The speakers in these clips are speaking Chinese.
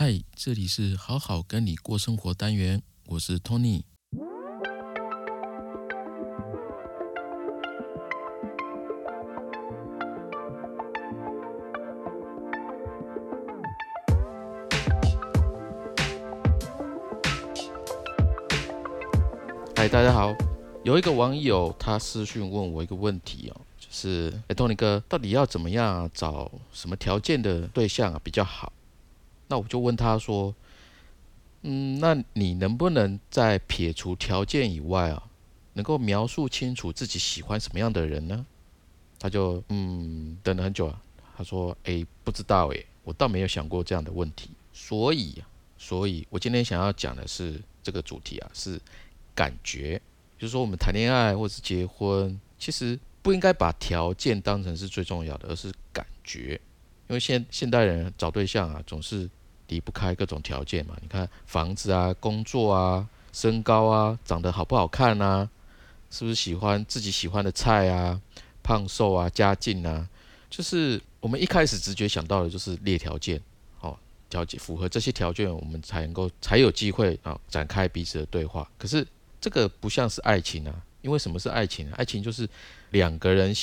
嗨，这里是好好跟你过生活单元，我是 Tony。嗨，大家好。有一个网友他私讯问我一个问题哦，就是哎，Tony 哥，到底要怎么样找什么条件的对象啊比较好？那我就问他说，嗯，那你能不能在撇除条件以外啊，能够描述清楚自己喜欢什么样的人呢？他就嗯等了很久啊，他说，哎，不知道哎，我倒没有想过这样的问题。所以，所以我今天想要讲的是这个主题啊，是感觉。就是说，我们谈恋爱或是结婚，其实不应该把条件当成是最重要的，而是感觉。因为现现代人找对象啊，总是离不开各种条件嘛。你看房子啊、工作啊、身高啊、长得好不好看啊，是不是喜欢自己喜欢的菜啊、胖瘦啊、家境啊，就是我们一开始直觉想到的就是列条件，哦，条件符合这些条件，我们才能够才有机会啊展开彼此的对话。可是。这个不像是爱情啊，因为什么是爱情？爱情就是两个人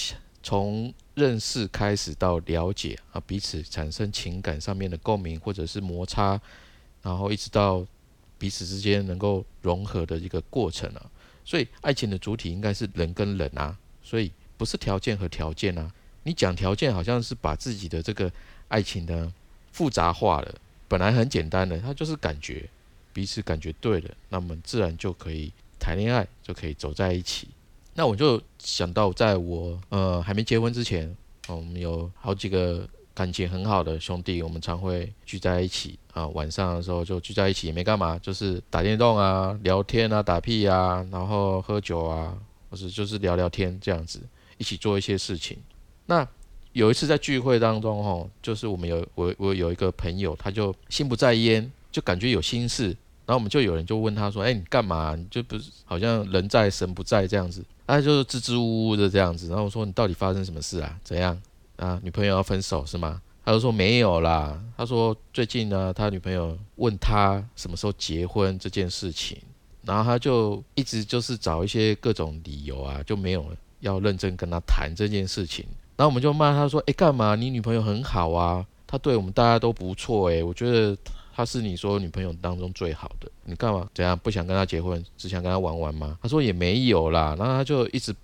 从认识开始到了解啊，彼此产生情感上面的共鸣或者是摩擦，然后一直到彼此之间能够融合的一个过程啊。所以爱情的主体应该是人跟人啊，所以不是条件和条件啊。你讲条件好像是把自己的这个爱情呢复杂化了，本来很简单的，它就是感觉彼此感觉对了，那么自然就可以。谈恋爱就可以走在一起，那我就想到，在我呃还没结婚之前，我们有好几个感情很好的兄弟，我们常会聚在一起啊，晚上的时候就聚在一起，也没干嘛，就是打电动啊、聊天啊、打屁啊，然后喝酒啊，或是就是聊聊天这样子，一起做一些事情。那有一次在聚会当中，吼，就是我们有我我有一个朋友，他就心不在焉，就感觉有心事。然后我们就有人就问他说：“哎，你干嘛？你就不是好像人在神不在这样子？”他就是支支吾吾的这样子。然后我说：“你到底发生什么事啊？怎样啊？女朋友要分手是吗？”他就说：“没有啦。”他说：“最近呢，他女朋友问他什么时候结婚这件事情，然后他就一直就是找一些各种理由啊，就没有要认真跟他谈这件事情。然后我们就骂他说：‘哎，干嘛？你女朋友很好啊，她对我们大家都不错哎，我觉得。’”他是你说女朋友当中最好的，你干嘛怎样不想跟他结婚，只想跟他玩玩吗？他说也没有啦，然后他就一直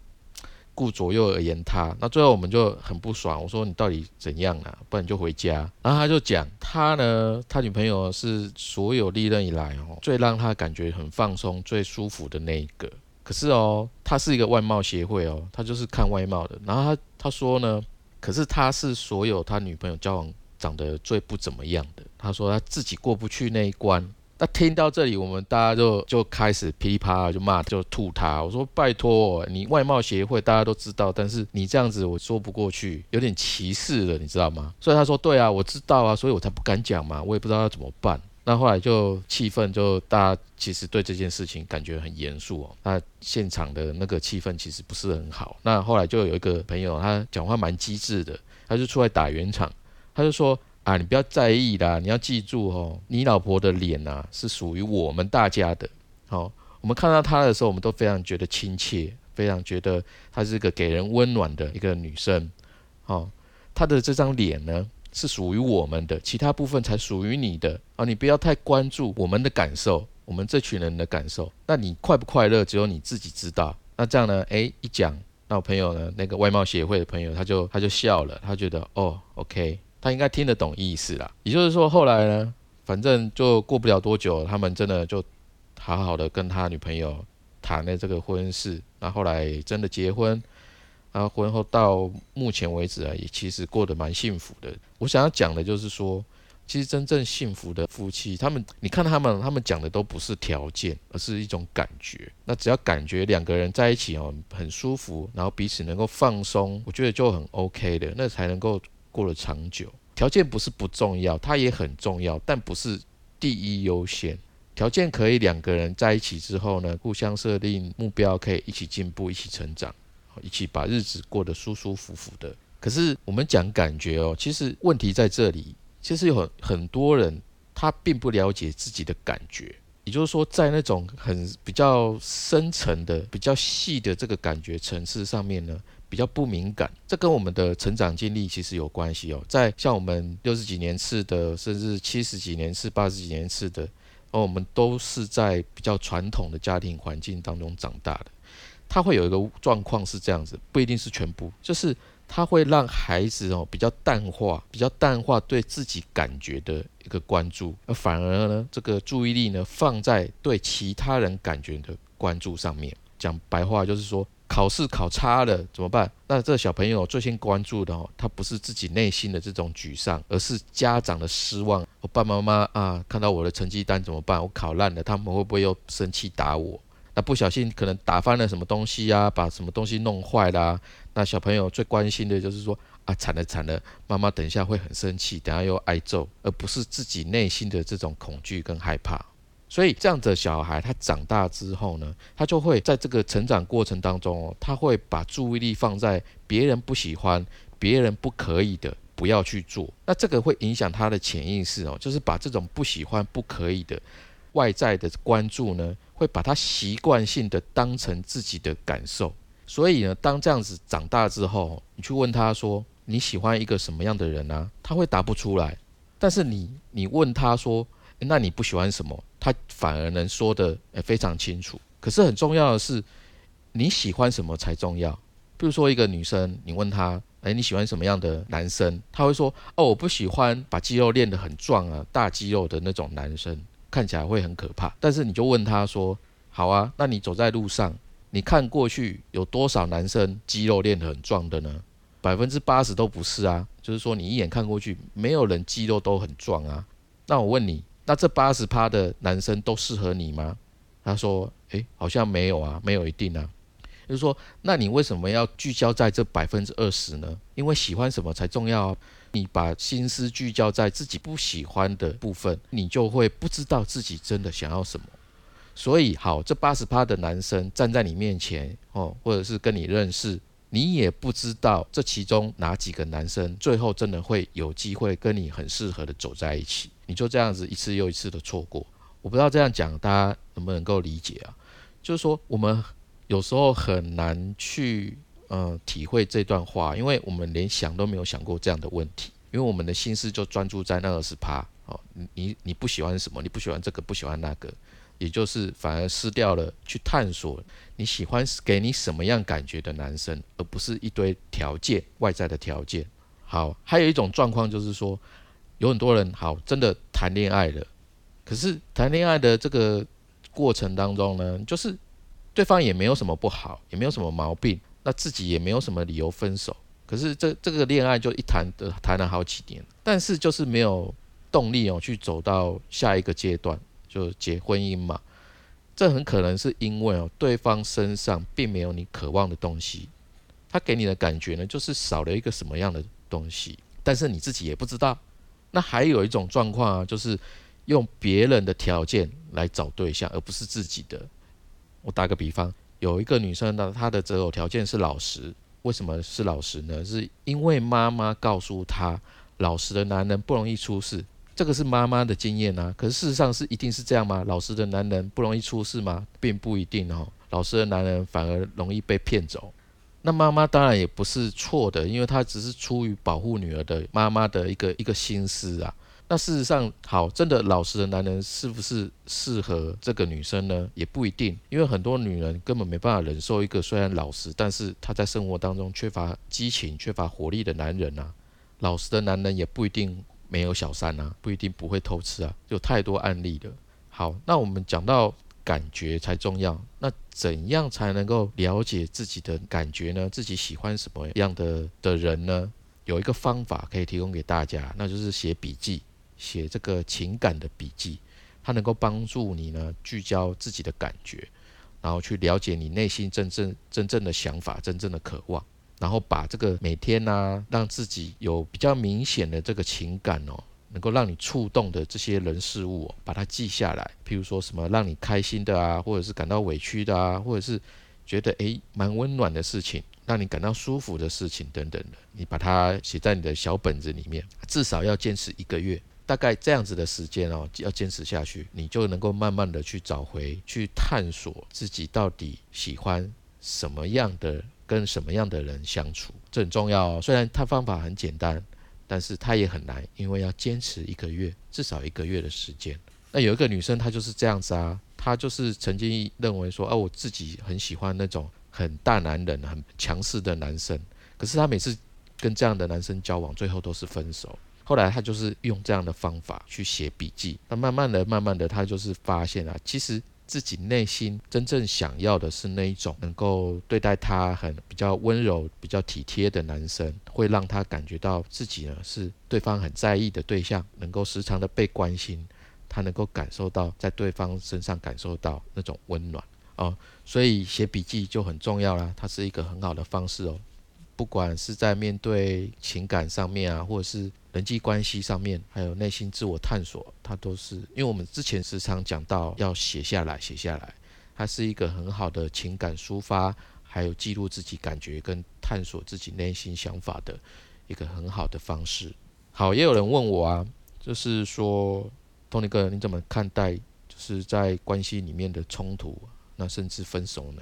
顾左右而言他，那最后我们就很不爽，我说你到底怎样啊？不然你就回家。然后他就讲他呢，他女朋友是所有历任以来哦最让他感觉很放松、最舒服的那一个。可是哦，他是一个外貌协会哦，他就是看外貌的。然后他他说呢，可是他是所有他女朋友交往。长得最不怎么样的，他说他自己过不去那一关。那听到这里，我们大家就就开始噼里啪啦就骂，就吐他。我说拜托，你外貌协会大家都知道，但是你这样子我说不过去，有点歧视了，你知道吗？所以他说对啊，我知道啊，所以我才不敢讲嘛，我也不知道要怎么办。那后来就气氛就大家其实对这件事情感觉很严肃哦。那现场的那个气氛其实不是很好。那后来就有一个朋友，他讲话蛮机智的，他就出来打圆场。他就说啊，你不要在意啦，你要记住哦，你老婆的脸呐是属于我们大家的。好，我们看到她的时候，我们都非常觉得亲切，非常觉得她是个给人温暖的一个女生。好，她的这张脸呢是属于我们的，其他部分才属于你的。啊，你不要太关注我们的感受，我们这群人的感受。那你快不快乐，只有你自己知道。那这样呢？诶，一讲，那我朋友呢，那个外貌协会的朋友，他就他就笑了，他觉得哦，OK。他应该听得懂意思啦，也就是说，后来呢，反正就过不了多久，他们真的就好好的跟他女朋友谈了这个婚事，那后来真的结婚，然后婚后到目前为止啊，也其实过得蛮幸福的。我想要讲的就是说，其实真正幸福的夫妻，他们你看他们，他们讲的都不是条件，而是一种感觉。那只要感觉两个人在一起哦，很舒服，然后彼此能够放松，我觉得就很 OK 的，那才能够。过了长久，条件不是不重要，它也很重要，但不是第一优先。条件可以两个人在一起之后呢，互相设定目标，可以一起进步，一起成长，一起把日子过得舒舒服服的。可是我们讲感觉哦，其实问题在这里，其实有很很多人。他并不了解自己的感觉。也就是说，在那种很比较深层的、比较细的这个感觉层次上面呢，比较不敏感。这跟我们的成长经历其实有关系哦。在像我们六十几年次的，甚至七十几年次、八十几年次的，而我们都是在比较传统的家庭环境当中长大的。他会有一个状况是这样子，不一定是全部，就是他会让孩子哦比较淡化，比较淡化对自己感觉的一个关注，而反而呢，这个注意力呢放在对其他人感觉的关注上面。讲白话就是说，考试考差了怎么办？那这小朋友最先关注的哦，他不是自己内心的这种沮丧，而是家长的失望。我爸爸妈妈啊，看到我的成绩单怎么办？我考烂了，他们会不会又生气打我？那不小心可能打翻了什么东西啊，把什么东西弄坏啦。那小朋友最关心的就是说啊，惨了惨了，妈妈等一下会很生气，等下又挨揍，而不是自己内心的这种恐惧跟害怕。所以这样的小孩，他长大之后呢，他就会在这个成长过程当中哦，他会把注意力放在别人不喜欢、别人不可以的，不要去做。那这个会影响他的潜意识哦，就是把这种不喜欢、不可以的外在的关注呢。会把他习惯性的当成自己的感受，所以呢，当这样子长大之后，你去问他说你喜欢一个什么样的人呢？他会答不出来。但是你你问他说，那你不喜欢什么？他反而能说的非常清楚。可是很重要的是，你喜欢什么才重要。比如说一个女生，你问她，哎，你喜欢什么样的男生？她会说，哦，我不喜欢把肌肉练得很壮啊，大肌肉的那种男生。看起来会很可怕，但是你就问她说：“好啊，那你走在路上，你看过去有多少男生肌肉练得很壮的呢？百分之八十都不是啊，就是说你一眼看过去，没有人肌肉都很壮啊。那我问你，那这八十趴的男生都适合你吗？”他说：“诶，好像没有啊，没有一定啊。”就是说，那你为什么要聚焦在这百分之二十呢？因为喜欢什么才重要啊。你把心思聚焦在自己不喜欢的部分，你就会不知道自己真的想要什么。所以，好，这八十趴的男生站在你面前哦，或者是跟你认识，你也不知道这其中哪几个男生最后真的会有机会跟你很适合的走在一起。你就这样子一次又一次的错过。我不知道这样讲大家能不能够理解啊？就是说，我们有时候很难去。嗯，体会这段话，因为我们连想都没有想过这样的问题，因为我们的心思就专注在那二十趴哦，你你你不喜欢什么？你不喜欢这个，不喜欢那个，也就是反而失掉了去探索你喜欢给你什么样感觉的男生，而不是一堆条件外在的条件。好，还有一种状况就是说，有很多人好真的谈恋爱了，可是谈恋爱的这个过程当中呢，就是对方也没有什么不好，也没有什么毛病。那自己也没有什么理由分手，可是这这个恋爱就一谈的谈了好几年，但是就是没有动力哦去走到下一个阶段，就结婚姻嘛。这很可能是因为哦对方身上并没有你渴望的东西，他给你的感觉呢就是少了一个什么样的东西，但是你自己也不知道。那还有一种状况啊，就是用别人的条件来找对象，而不是自己的。我打个比方。有一个女生呢，她的择偶条件是老实。为什么是老实呢？是因为妈妈告诉她，老实的男人不容易出事。这个是妈妈的经验啊。可是事实上是一定是这样吗？老实的男人不容易出事吗？并不一定哦。老实的男人反而容易被骗走。那妈妈当然也不是错的，因为她只是出于保护女儿的妈妈的一个一个心思啊。那事实上，好，真的老实的男人是不是适合这个女生呢？也不一定，因为很多女人根本没办法忍受一个虽然老实，但是他在生活当中缺乏激情、缺乏活力的男人啊。老实的男人也不一定没有小三啊，不一定不会偷吃啊，有太多案例的。好，那我们讲到感觉才重要，那怎样才能够了解自己的感觉呢？自己喜欢什么样的的人呢？有一个方法可以提供给大家，那就是写笔记。写这个情感的笔记，它能够帮助你呢聚焦自己的感觉，然后去了解你内心真正真正的想法、真正的渴望，然后把这个每天呢让自己有比较明显的这个情感哦，能够让你触动的这些人事物，把它记下来。譬如说什么让你开心的啊，或者是感到委屈的啊，或者是觉得诶蛮温暖的事情，让你感到舒服的事情等等的，你把它写在你的小本子里面，至少要坚持一个月。大概这样子的时间哦，要坚持下去，你就能够慢慢的去找回，去探索自己到底喜欢什么样的，跟什么样的人相处，这很重要哦。虽然它方法很简单，但是它也很难，因为要坚持一个月，至少一个月的时间。那有一个女生，她就是这样子啊，她就是曾经认为说，哦，我自己很喜欢那种很大男人、很强势的男生，可是她每次跟这样的男生交往，最后都是分手。后来她就是用这样的方法去写笔记，那慢慢的、慢慢的，她就是发现啊，其实自己内心真正想要的是那一种能够对待他很比较温柔、比较体贴的男生，会让他感觉到自己呢是对方很在意的对象，能够时常的被关心，他能够感受到在对方身上感受到那种温暖哦，所以写笔记就很重要啦，它是一个很好的方式哦。不管是在面对情感上面啊，或者是人际关系上面，还有内心自我探索，它都是因为我们之前时常讲到要写下来，写下来，它是一个很好的情感抒发，还有记录自己感觉跟探索自己内心想法的一个很好的方式。好，也有人问我啊，就是说，Tony 哥，你怎么看待就是在关系里面的冲突，那甚至分手呢？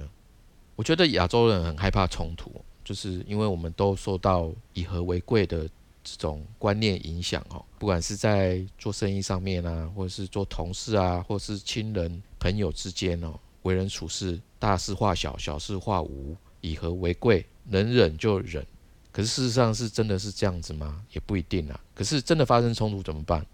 我觉得亚洲人很害怕冲突。就是因为我们都受到以和为贵的这种观念影响哦，不管是在做生意上面啊，或者是做同事啊，或是亲人朋友之间哦，为人处事大事化小，小事化无，以和为贵，能忍就忍。可是事实上是真的是这样子吗？也不一定啊。可是真的发生冲突怎么办？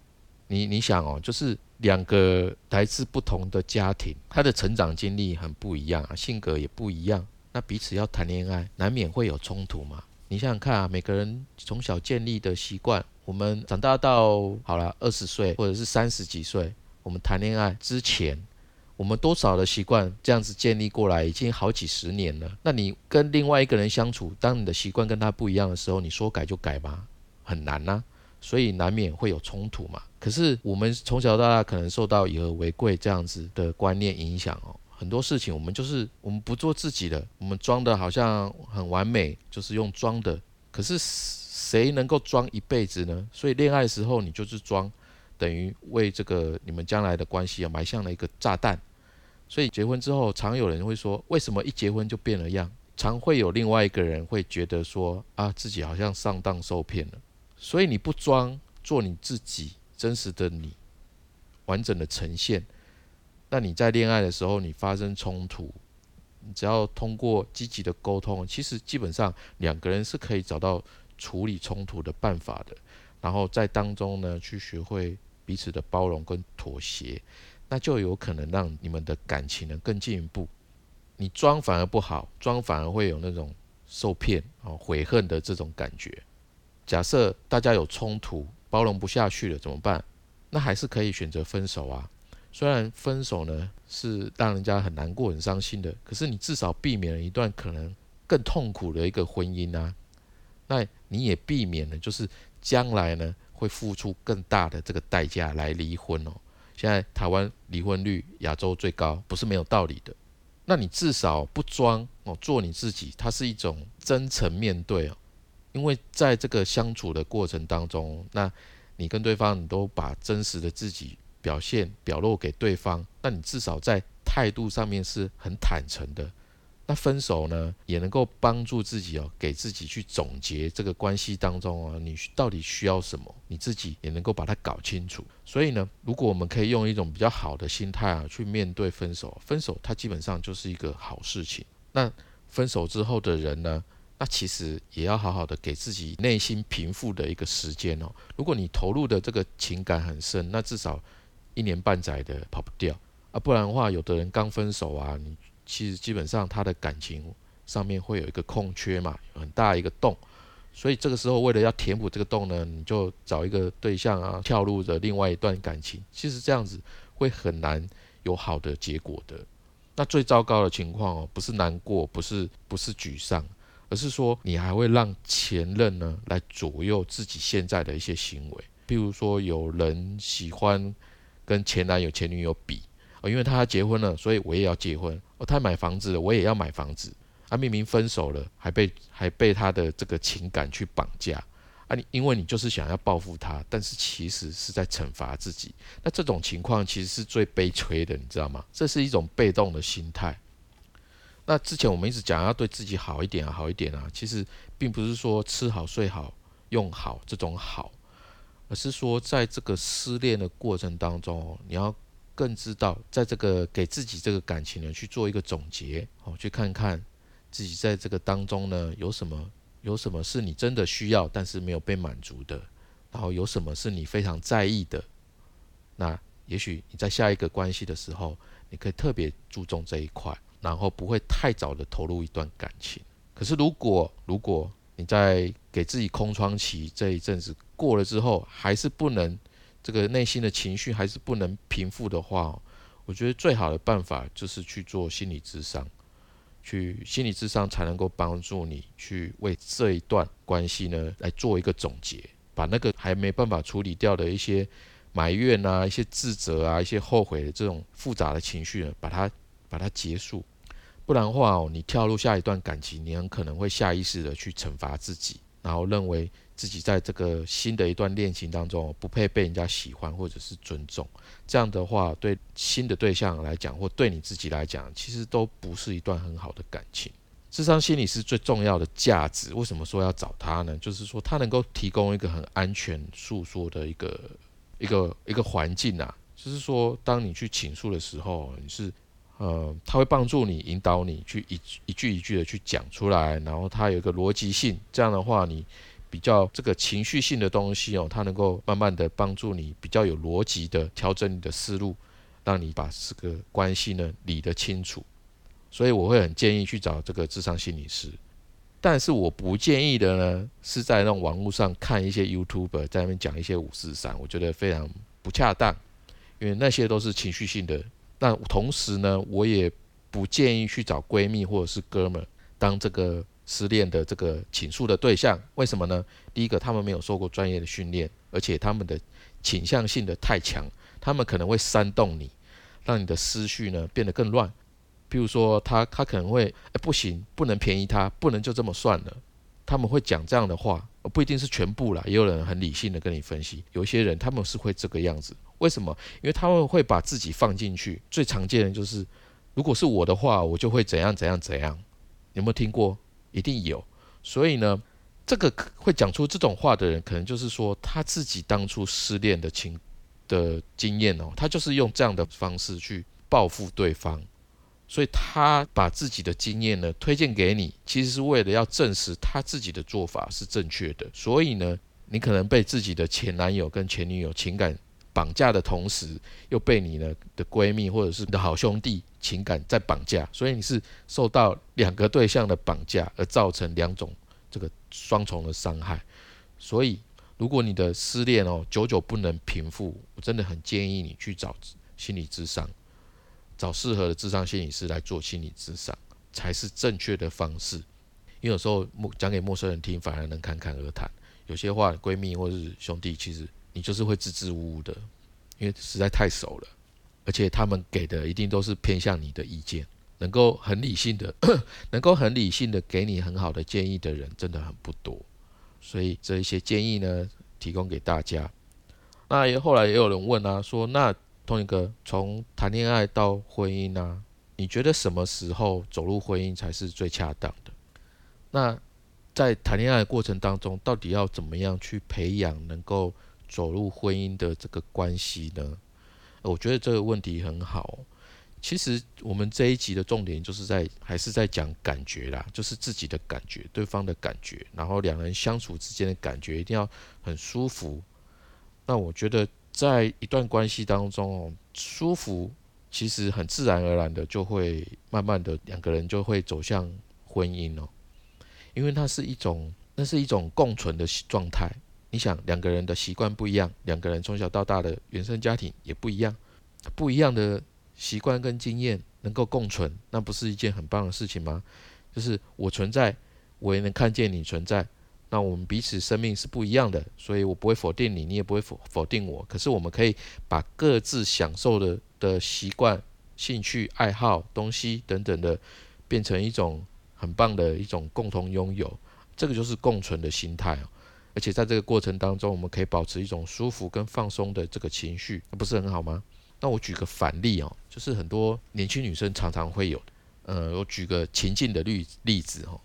你你想哦，就是两个来自不同的家庭，他的成长经历很不一样啊，性格也不一样。那彼此要谈恋爱，难免会有冲突嘛？你想想看啊，每个人从小建立的习惯，我们长大到好了二十岁或者是三十几岁，我们谈恋爱之前，我们多少的习惯这样子建立过来，已经好几十年了。那你跟另外一个人相处，当你的习惯跟他不一样的时候，你说改就改吗？很难呐，所以难免会有冲突嘛。可是我们从小到大可能受到以和为贵这样子的观念影响哦。很多事情我们就是我们不做自己的，我们装的好像很完美，就是用装的。可是谁能够装一辈子呢？所以恋爱时候你就是装，等于为这个你们将来的关系啊埋下了一个炸弹。所以结婚之后，常有人会说，为什么一结婚就变了样？常会有另外一个人会觉得说，啊自己好像上当受骗了。所以你不装，做你自己真实的你，完整的呈现。那你在恋爱的时候，你发生冲突，只要通过积极的沟通，其实基本上两个人是可以找到处理冲突的办法的。然后在当中呢，去学会彼此的包容跟妥协，那就有可能让你们的感情呢更进一步。你装反而不好，装反而会有那种受骗啊、悔恨的这种感觉。假设大家有冲突，包容不下去了怎么办？那还是可以选择分手啊。虽然分手呢是让人家很难过、很伤心的，可是你至少避免了一段可能更痛苦的一个婚姻啊。那你也避免了，就是将来呢会付出更大的这个代价来离婚哦。现在台湾离婚率亚洲最高，不是没有道理的。那你至少不装哦，做你自己，它是一种真诚面对哦。因为在这个相处的过程当中，那你跟对方你都把真实的自己。表现表露给对方，那你至少在态度上面是很坦诚的。那分手呢，也能够帮助自己哦，给自己去总结这个关系当中啊，你到底需要什么，你自己也能够把它搞清楚。所以呢，如果我们可以用一种比较好的心态啊，去面对分手，分手它基本上就是一个好事情。那分手之后的人呢？那其实也要好好的给自己内心平复的一个时间哦。如果你投入的这个情感很深，那至少。一年半载的跑不掉啊，不然的话，有的人刚分手啊，你其实基本上他的感情上面会有一个空缺嘛，很大一个洞，所以这个时候为了要填补这个洞呢，你就找一个对象啊，跳入的另外一段感情，其实这样子会很难有好的结果的。那最糟糕的情况哦，不是难过，不是不是沮丧，而是说你还会让前任呢来左右自己现在的一些行为，譬如说有人喜欢。跟前男友、前女友比哦，因为他结婚了，所以我也要结婚哦。他买房子了，我也要买房子。啊，明明分手了，还被还被他的这个情感去绑架啊，你因为你就是想要报复他，但是其实是在惩罚自己。那这种情况其实是最悲催的，你知道吗？这是一种被动的心态。那之前我们一直讲要对自己好一点啊，好一点啊，其实并不是说吃好睡好用好这种好，而是说在这个失恋的过程当中，你要更知道，在这个给自己这个感情呢去做一个总结，哦，去看看自己在这个当中呢有什么。有什么是你真的需要，但是没有被满足的？然后有什么是你非常在意的？那也许你在下一个关系的时候，你可以特别注重这一块，然后不会太早的投入一段感情。可是如果如果你在给自己空窗期这一阵子过了之后，还是不能这个内心的情绪还是不能平复的话，我觉得最好的办法就是去做心理咨商。去心理智商才能够帮助你去为这一段关系呢来做一个总结，把那个还没办法处理掉的一些埋怨啊、一些自责啊、一些后悔的这种复杂的情绪呢，把它把它结束。不然的话哦，你跳入下一段感情，你很可能会下意识的去惩罚自己，然后认为。自己在这个新的一段恋情当中不配被人家喜欢或者是尊重，这样的话对新的对象来讲或对你自己来讲，其实都不是一段很好的感情。智商心理是最重要的价值，为什么说要找他呢？就是说他能够提供一个很安全诉说的一个一个一个环境啊，就是说当你去倾诉的时候，你是呃他会帮助你引导你去一一句一句的去讲出来，然后他有一个逻辑性，这样的话你。比较这个情绪性的东西哦，它能够慢慢的帮助你比较有逻辑的调整你的思路，让你把这个关系呢理得清楚。所以我会很建议去找这个智商心理师，但是我不建议的呢是在那种网络上看一些 YouTube 在那边讲一些五四三，我觉得非常不恰当，因为那些都是情绪性的。那同时呢，我也不建议去找闺蜜或者是哥们当这个。失恋的这个倾诉的对象，为什么呢？第一个，他们没有受过专业的训练，而且他们的倾向性的太强，他们可能会煽动你，让你的思绪呢变得更乱。比如说，他他可能会，哎，不行，不能便宜他，不能就这么算了。他们会讲这样的话，不一定是全部啦，也有人很理性的跟你分析。有一些人他们是会这个样子，为什么？因为他们会把自己放进去。最常见的就是，如果是我的话，我就会怎样怎样怎样。有没有听过？一定有，所以呢，这个会讲出这种话的人，可能就是说他自己当初失恋的情的经验哦，他就是用这样的方式去报复对方，所以他把自己的经验呢推荐给你，其实是为了要证实他自己的做法是正确的。所以呢，你可能被自己的前男友跟前女友情感绑架的同时，又被你呢的闺蜜或者是你的好兄弟。情感在绑架，所以你是受到两个对象的绑架，而造成两种这个双重的伤害。所以，如果你的失恋哦久久不能平复，我真的很建议你去找心理咨商，找适合的智商心理师来做心理咨商，才是正确的方式。因为有时候讲给陌生人听，反而能侃侃而谈。有些话，闺蜜或是兄弟，其实你就是会支支吾吾的，因为实在太熟了。而且他们给的一定都是偏向你的意见，能够很理性的，能够很理性的给你很好的建议的人真的很不多，所以这一些建议呢，提供给大家。那后来也有人问啊，说那同一个从谈恋爱到婚姻呢，你觉得什么时候走入婚姻才是最恰当的？那在谈恋爱的过程当中，到底要怎么样去培养能够走入婚姻的这个关系呢？我觉得这个问题很好。其实我们这一集的重点就是在还是在讲感觉啦，就是自己的感觉、对方的感觉，然后两人相处之间的感觉一定要很舒服。那我觉得在一段关系当中哦，舒服其实很自然而然的就会慢慢的两个人就会走向婚姻哦，因为它是一种那是一种共存的状态。你想两个人的习惯不一样，两个人从小到大的原生家庭也不一样，不一样的习惯跟经验能够共存，那不是一件很棒的事情吗？就是我存在，我也能看见你存在，那我们彼此生命是不一样的，所以我不会否定你，你也不会否否定我。可是我们可以把各自享受的的习惯、兴趣、爱好、东西等等的，变成一种很棒的一种共同拥有，这个就是共存的心态。而且在这个过程当中，我们可以保持一种舒服跟放松的这个情绪，那不是很好吗？那我举个反例哦，就是很多年轻女生常常会有，呃，我举个情境的例例子哦，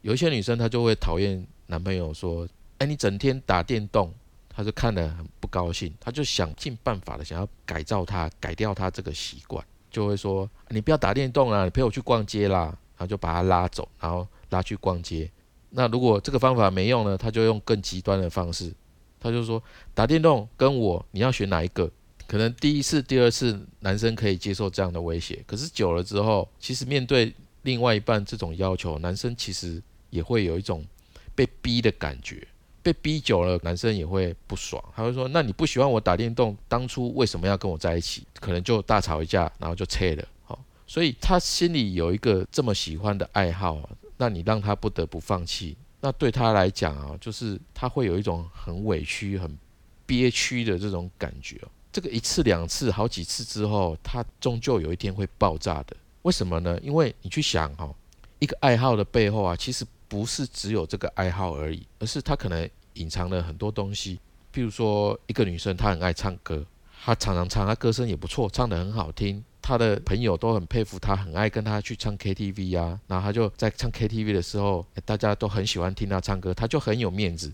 有一些女生她就会讨厌男朋友说，哎，你整天打电动，他就看得很不高兴，他就想尽办法的想要改造他，改掉他这个习惯，就会说，你不要打电动啦，你陪我去逛街啦，然后就把他拉走，然后拉去逛街。那如果这个方法没用呢？他就用更极端的方式，他就说打电动跟我你要选哪一个？可能第一次、第二次男生可以接受这样的威胁，可是久了之后，其实面对另外一半这种要求，男生其实也会有一种被逼的感觉。被逼久了，男生也会不爽，他会说：那你不喜欢我打电动，当初为什么要跟我在一起？可能就大吵一架，然后就拆了。好，所以他心里有一个这么喜欢的爱好。那你让他不得不放弃，那对他来讲啊，就是他会有一种很委屈、很憋屈的这种感觉。这个一次、两次、好几次之后，他终究有一天会爆炸的。为什么呢？因为你去想哈，一个爱好的背后啊，其实不是只有这个爱好而已，而是他可能隐藏了很多东西。譬如说，一个女生她很爱唱歌，她常常唱，她歌声也不错，唱得很好听。她的朋友都很佩服她，很爱跟她去唱 KTV 啊。然后她就在唱 KTV 的时候，大家都很喜欢听她唱歌，她就很有面子。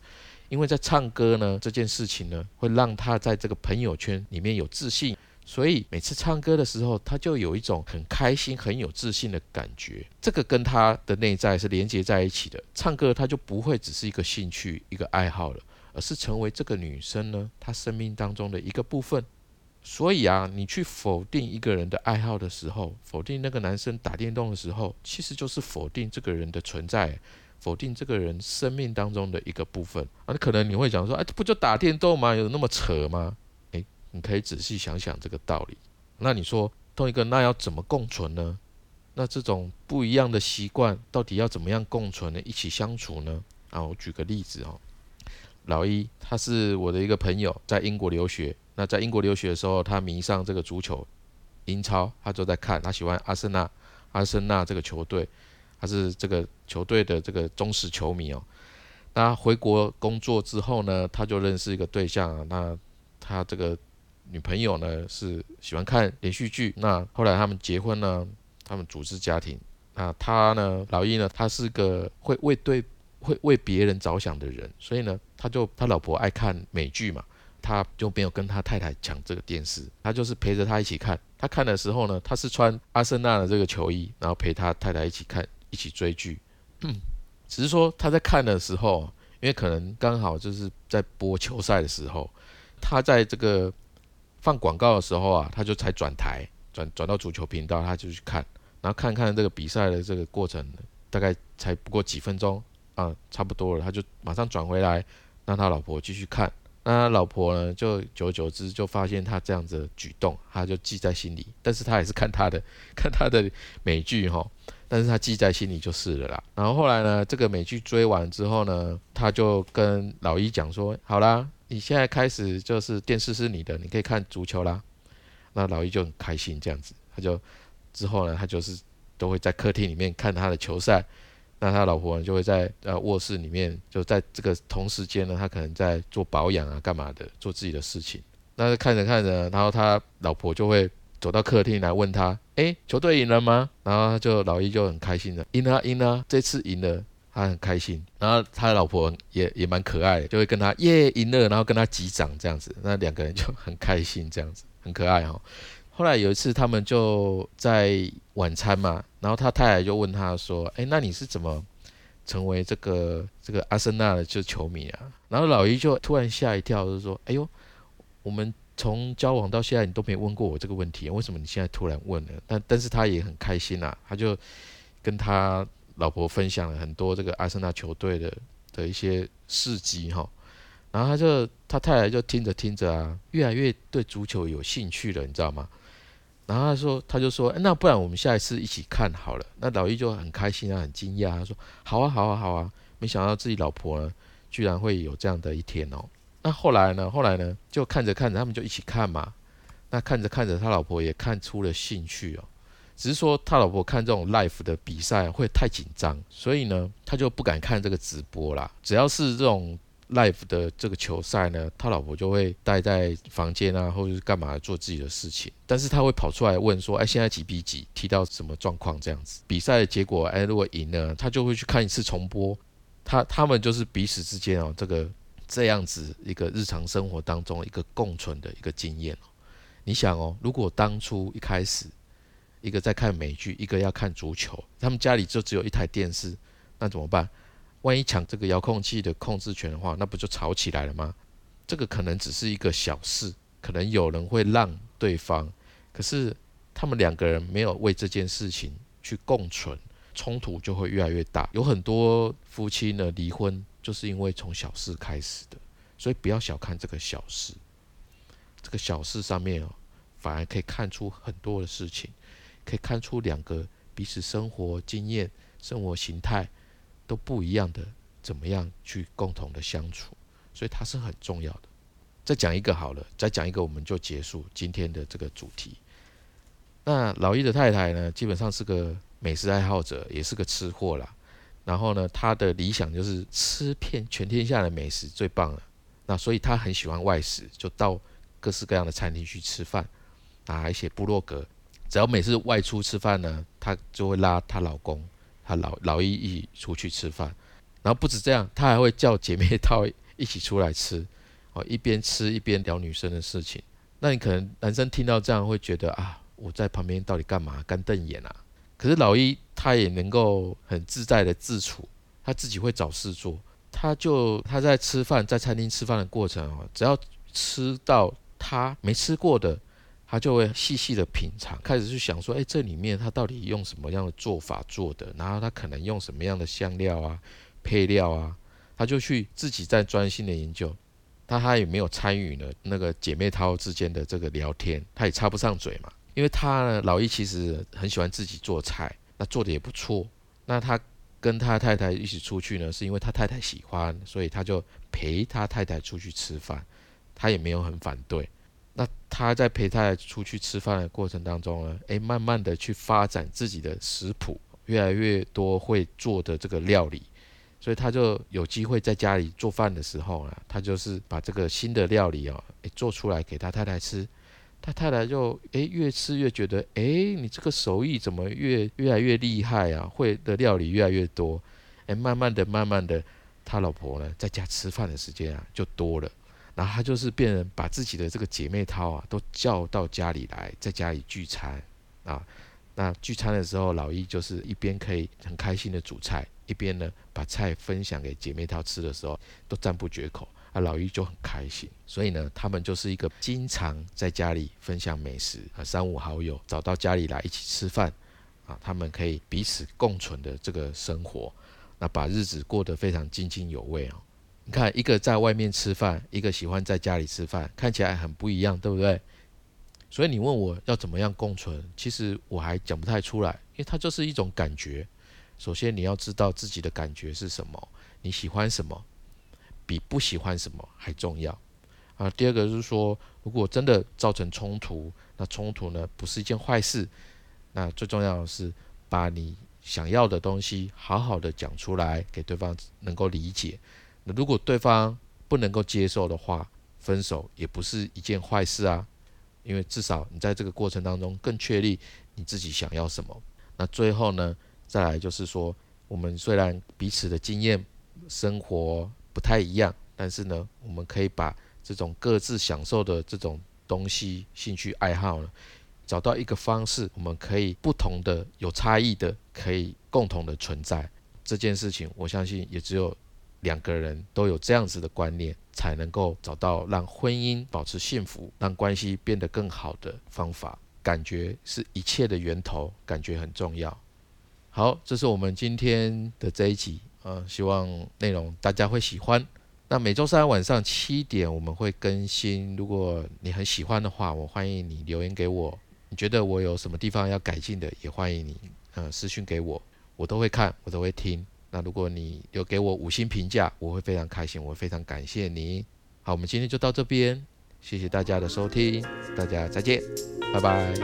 因为在唱歌呢这件事情呢，会让她在这个朋友圈里面有自信，所以每次唱歌的时候，他就有一种很开心、很有自信的感觉。这个跟他的内在是连接在一起的。唱歌他就不会只是一个兴趣、一个爱好了，而是成为这个女生呢，她生命当中的一个部分。所以啊，你去否定一个人的爱好的时候，否定那个男生打电动的时候，其实就是否定这个人的存在，否定这个人生命当中的一个部分啊。可能你会讲说，哎，不就打电动吗？有那么扯吗？你可以仔细想想这个道理。那你说，同一个，那要怎么共存呢？那这种不一样的习惯，到底要怎么样共存呢？一起相处呢？啊，我举个例子哦，老一他是我的一个朋友，在英国留学。那在英国留学的时候，他迷上这个足球，英超，他就在看，他喜欢阿森纳，阿森纳这个球队，他是这个球队的这个忠实球迷哦。那回国工作之后呢，他就认识一个对象，那他这个女朋友呢是喜欢看连续剧。那后来他们结婚呢，他们组织家庭。那他呢，老易呢，他是个会为对会为别人着想的人，所以呢，他就他老婆爱看美剧嘛。他就没有跟他太太抢这个电视，他就是陪着他一起看。他看的时候呢，他是穿阿森纳的这个球衣，然后陪他太太一起看，一起追剧。只是说他在看的时候，因为可能刚好就是在播球赛的时候，他在这个放广告的时候啊，他就才转台，转转到足球频道，他就去看，然后看看这个比赛的这个过程，大概才不过几分钟啊，差不多了，他就马上转回来，让他老婆继续看。那他老婆呢？就久而久之就发现他这样子的举动，他就记在心里。但是他也是看他的，看他的美剧哈。但是他记在心里就是了啦。然后后来呢，这个美剧追完之后呢，他就跟老一讲说：“好啦，你现在开始就是电视是你的，你可以看足球啦。”那老一就很开心这样子，他就之后呢，他就是都会在客厅里面看他的球赛。那他老婆，就会在呃卧室里面，就在这个同时间呢，他可能在做保养啊，干嘛的，做自己的事情。那看着看着，然后他老婆就会走到客厅来问他：“哎，球队赢了吗？”然后他就老一就很开心的，赢了，赢了，这次赢了，他很开心。然后他的老婆也也蛮可爱的，就会跟他耶赢了，然后跟他击掌这样子，那两个人就很开心这样子，很可爱哈。后来有一次，他们就在晚餐嘛，然后他太太就问他说：“哎，那你是怎么成为这个这个阿森纳的就球迷啊？”然后老姨就突然吓一跳，就说：“哎呦，我们从交往到现在，你都没问过我这个问题，为什么你现在突然问了？”但但是他也很开心呐，他就跟他老婆分享了很多这个阿森纳球队的的一些事迹哈。然后他就他太太就听着听着啊，越来越对足球有兴趣了，你知道吗？然后他说，他就说，那不然我们下一次一起看好了。那老易就很开心啊，很惊讶，他说，好啊，好啊，好啊。没想到自己老婆呢，居然会有这样的一天哦。那后来呢？后来呢？就看着看着，他们就一起看嘛。那看着看着，他老婆也看出了兴趣哦。只是说他老婆看这种 live 的比赛会太紧张，所以呢，他就不敢看这个直播啦。只要是这种 live 的这个球赛呢，他老婆就会待在房间啊，或者是干嘛做自己的事情。但是他会跑出来问说：“哎，现在几比几？踢到什么状况？这样子比赛的结果，哎，如果赢了，他就会去看一次重播。他他们就是彼此之间哦，这个这样子一个日常生活当中一个共存的一个经验。你想哦，如果当初一开始一个在看美剧，一个要看足球，他们家里就只有一台电视，那怎么办？万一抢这个遥控器的控制权的话，那不就吵起来了吗？这个可能只是一个小事，可能有人会让对方，可是他们两个人没有为这件事情去共存，冲突就会越来越大。有很多夫妻呢离婚，就是因为从小事开始的，所以不要小看这个小事。这个小事上面哦，反而可以看出很多的事情，可以看出两个彼此生活经验、生活形态。都不一样的，怎么样去共同的相处？所以它是很重要的。再讲一个好了，再讲一个我们就结束今天的这个主题。那老易的太太呢，基本上是个美食爱好者，也是个吃货啦。然后呢，他的理想就是吃遍全天下的美食最棒了。那所以他很喜欢外食，就到各式各样的餐厅去吃饭，啊，一些部落格，只要每次外出吃饭呢，她就会拉她老公。她老老一一起出去吃饭，然后不止这样，她还会叫姐妹套一起出来吃，哦，一边吃一边聊女生的事情。那你可能男生听到这样会觉得啊，我在旁边到底干嘛？干瞪眼啊？可是老一他也能够很自在的自处，他自己会找事做。他就他在吃饭，在餐厅吃饭的过程哦，只要吃到他没吃过的。他就会细细的品尝，开始去想说，哎，这里面他到底用什么样的做法做的？然后他可能用什么样的香料啊、配料啊？他就去自己在专心的研究。他他也没有参与呢那个姐妹淘之间的这个聊天，他也插不上嘴嘛。因为他呢，老一其实很喜欢自己做菜，那做的也不错。那他跟他太太一起出去呢，是因为他太太喜欢，所以他就陪他太太出去吃饭，他也没有很反对。那他在陪太太出去吃饭的过程当中呢，诶，慢慢的去发展自己的食谱，越来越多会做的这个料理，所以他就有机会在家里做饭的时候呢，他就是把这个新的料理哦，诶，做出来给他太太吃，他太太就诶越吃越觉得，诶，你这个手艺怎么越越来越厉害啊？会的料理越来越多，诶，慢慢的慢慢的，他老婆呢在家吃饭的时间啊就多了。然后他就是变成把自己的这个姐妹淘啊，都叫到家里来，在家里聚餐啊。那聚餐的时候，老一就是一边可以很开心的煮菜，一边呢把菜分享给姐妹淘吃的时候，都赞不绝口啊。老一就很开心，所以呢，他们就是一个经常在家里分享美食啊，三五好友找到家里来一起吃饭啊，他们可以彼此共存的这个生活，那把日子过得非常津津有味啊。你看，一个在外面吃饭，一个喜欢在家里吃饭，看起来很不一样，对不对？所以你问我要怎么样共存，其实我还讲不太出来，因为它就是一种感觉。首先你要知道自己的感觉是什么，你喜欢什么，比不喜欢什么还重要啊。第二个就是说，如果真的造成冲突，那冲突呢不是一件坏事。那最重要的是把你想要的东西好好的讲出来，给对方能够理解。如果对方不能够接受的话，分手也不是一件坏事啊，因为至少你在这个过程当中更确立你自己想要什么。那最后呢，再来就是说，我们虽然彼此的经验、生活不太一样，但是呢，我们可以把这种各自享受的这种东西、兴趣爱好呢，找到一个方式，我们可以不同的、有差异的，可以共同的存在。这件事情，我相信也只有。两个人都有这样子的观念，才能够找到让婚姻保持幸福、让关系变得更好的方法。感觉是一切的源头，感觉很重要。好，这是我们今天的这一集，呃，希望内容大家会喜欢。那每周三晚上七点我们会更新，如果你很喜欢的话，我欢迎你留言给我。你觉得我有什么地方要改进的，也欢迎你，呃，私讯给我，我都会看，我都会听。那如果你有给我五星评价，我会非常开心，我会非常感谢你。好，我们今天就到这边，谢谢大家的收听，大家再见，拜拜。